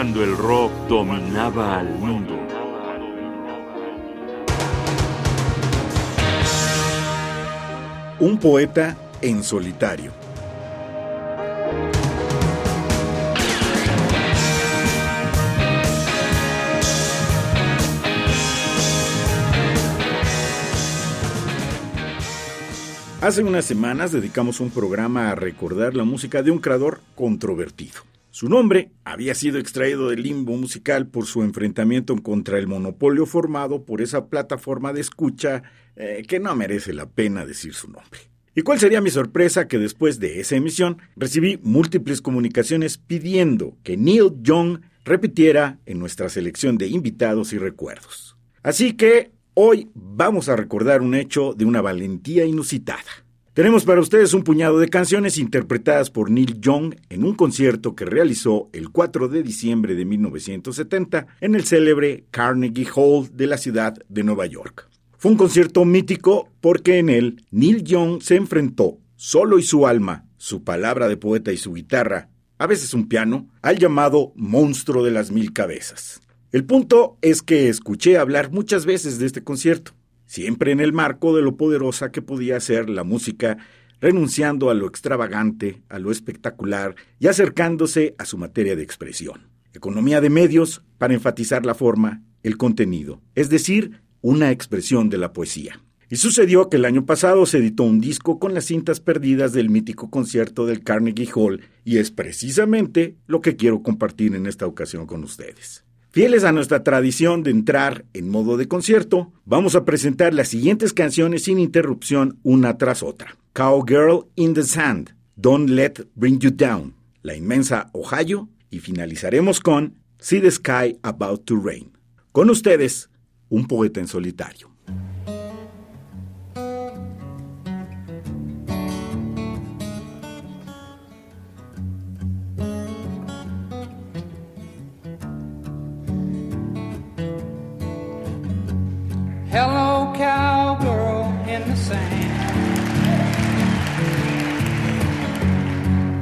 cuando el rock dominaba al mundo. Un poeta en solitario. Hace unas semanas dedicamos un programa a recordar la música de un creador controvertido. Su nombre había sido extraído del limbo musical por su enfrentamiento contra el monopolio formado por esa plataforma de escucha eh, que no merece la pena decir su nombre. ¿Y cuál sería mi sorpresa que después de esa emisión recibí múltiples comunicaciones pidiendo que Neil Young repitiera en nuestra selección de invitados y recuerdos? Así que Hoy vamos a recordar un hecho de una valentía inusitada. Tenemos para ustedes un puñado de canciones interpretadas por Neil Young en un concierto que realizó el 4 de diciembre de 1970 en el célebre Carnegie Hall de la ciudad de Nueva York. Fue un concierto mítico porque en él Neil Young se enfrentó, solo y su alma, su palabra de poeta y su guitarra, a veces un piano, al llamado monstruo de las mil cabezas. El punto es que escuché hablar muchas veces de este concierto, siempre en el marco de lo poderosa que podía ser la música, renunciando a lo extravagante, a lo espectacular y acercándose a su materia de expresión. Economía de medios para enfatizar la forma, el contenido, es decir, una expresión de la poesía. Y sucedió que el año pasado se editó un disco con las cintas perdidas del mítico concierto del Carnegie Hall y es precisamente lo que quiero compartir en esta ocasión con ustedes. Fieles a nuestra tradición de entrar en modo de concierto, vamos a presentar las siguientes canciones sin interrupción una tras otra. Cowgirl in the Sand, Don't Let Bring You Down, La inmensa Ohio y finalizaremos con See the Sky About to Rain. Con ustedes, un poeta en solitario. Hello, cowgirl in the sand.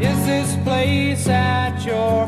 Is this place at your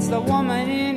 the woman in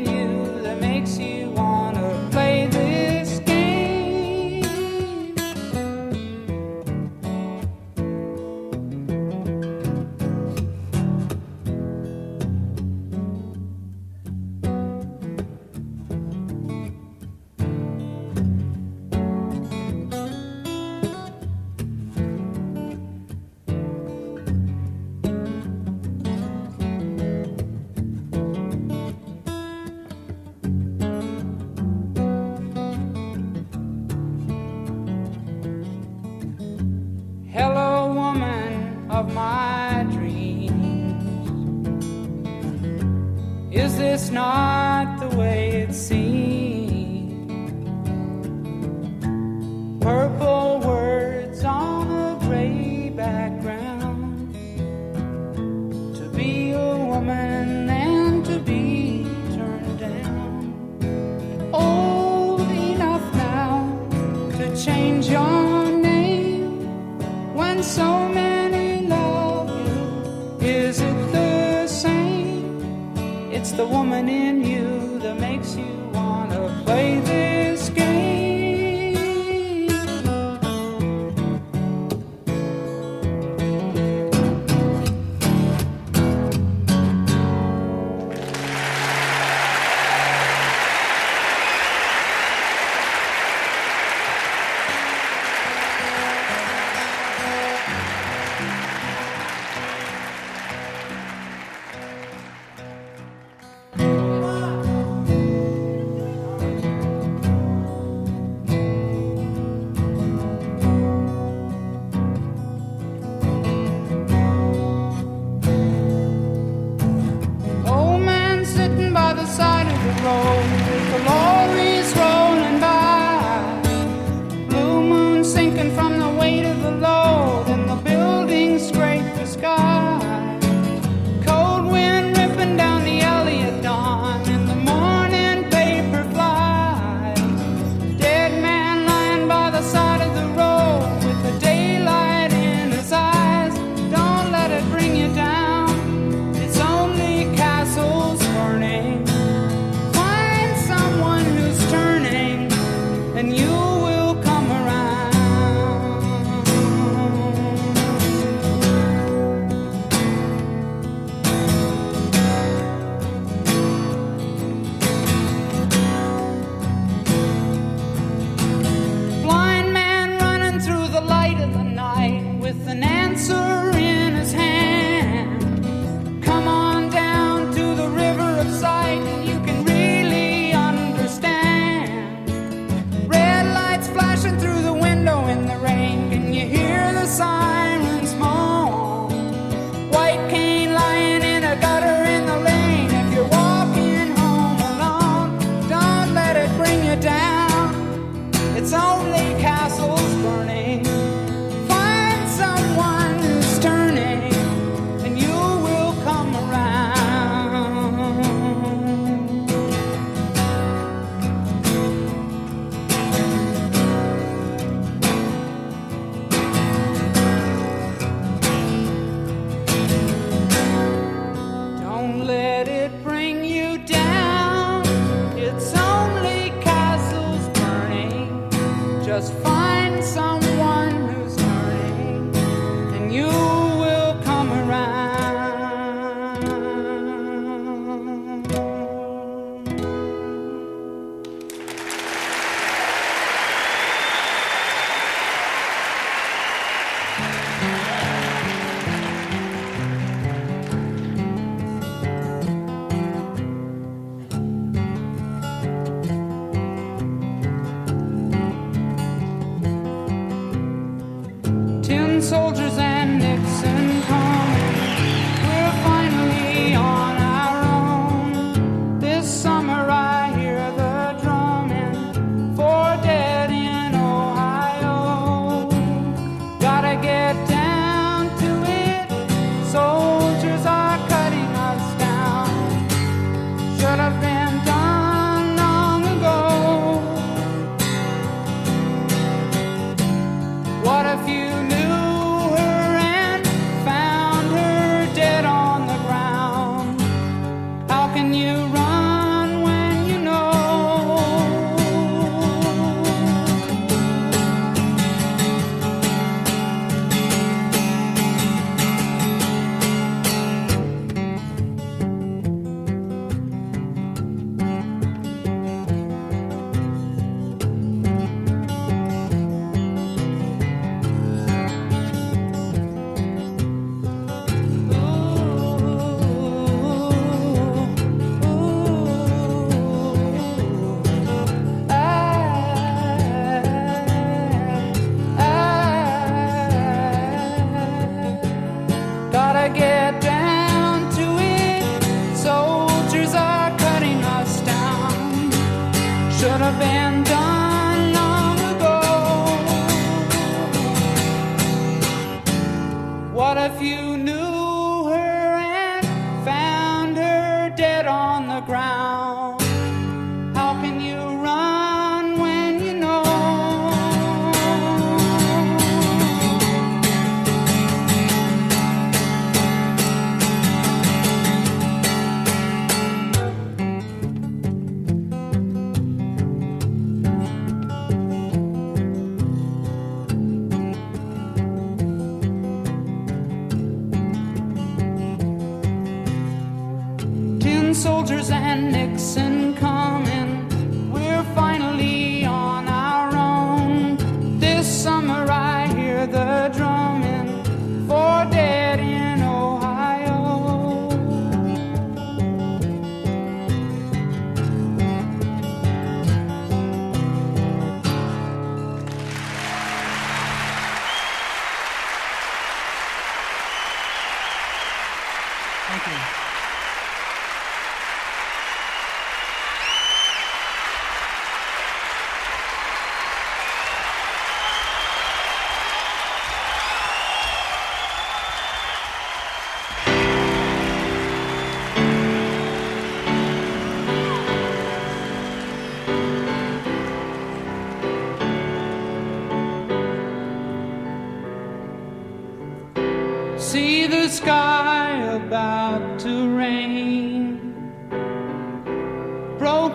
just fine.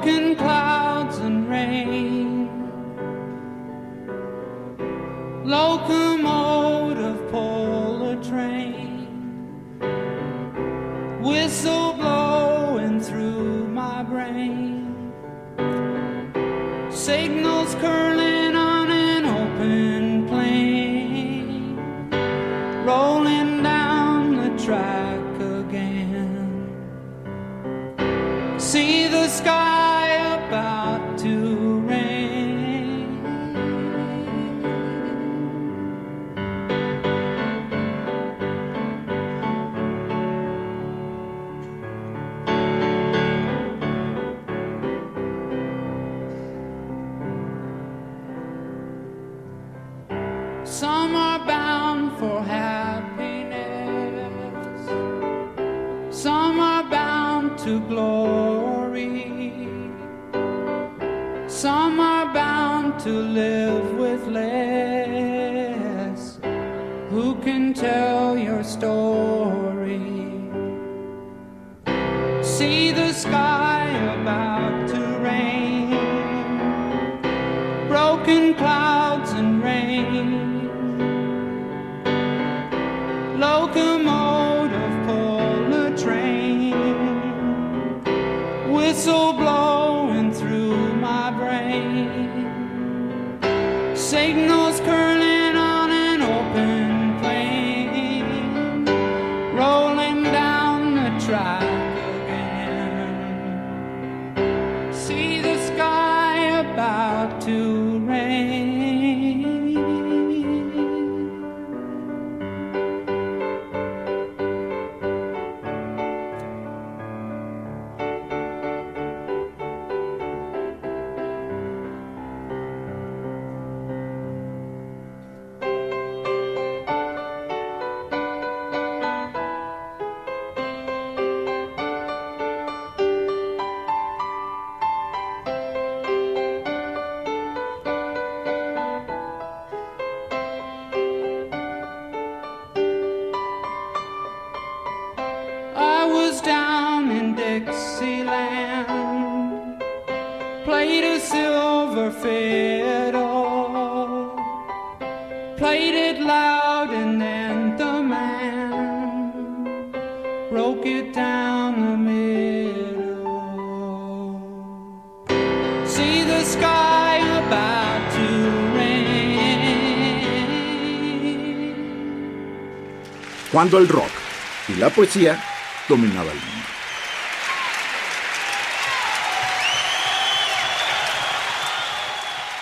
Broken clouds and rain, locomotive a train, whistle blowing through my brain, signals curling on an open plain. Rolling down the track again. See the sky to glory. Some are bound to live with less. Who can tell your story? See the sky about to rain broken clouds and rain. Locomotive so blind. Dixieland, played a silver fiddle, played it loud, and then the man broke it down the middle. See the sky about to rain. Cuando el rock y la poesía dominaba el mundo.